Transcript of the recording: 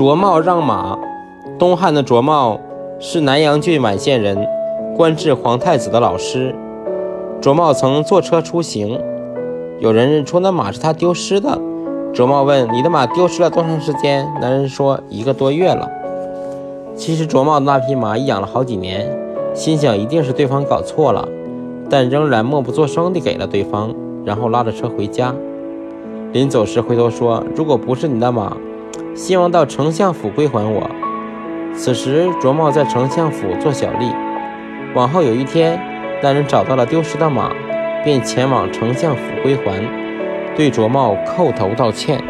卓茂让马。东汉的卓茂是南阳郡宛县人，官至皇太子的老师。卓茂曾坐车出行，有人认出那马是他丢失的。卓茂问：“你的马丢失了多长时间？”男人说：“一个多月了。”其实卓茂的那匹马已养了好几年，心想一定是对方搞错了，但仍然默不作声地给了对方，然后拉着车回家。临走时回头说：“如果不是你的马，希望到丞相府归还我。”此时卓茂在丞相府做小吏。往后有一天，那人找到了丢失的马，便前往丞相府归还，对卓茂叩头道歉。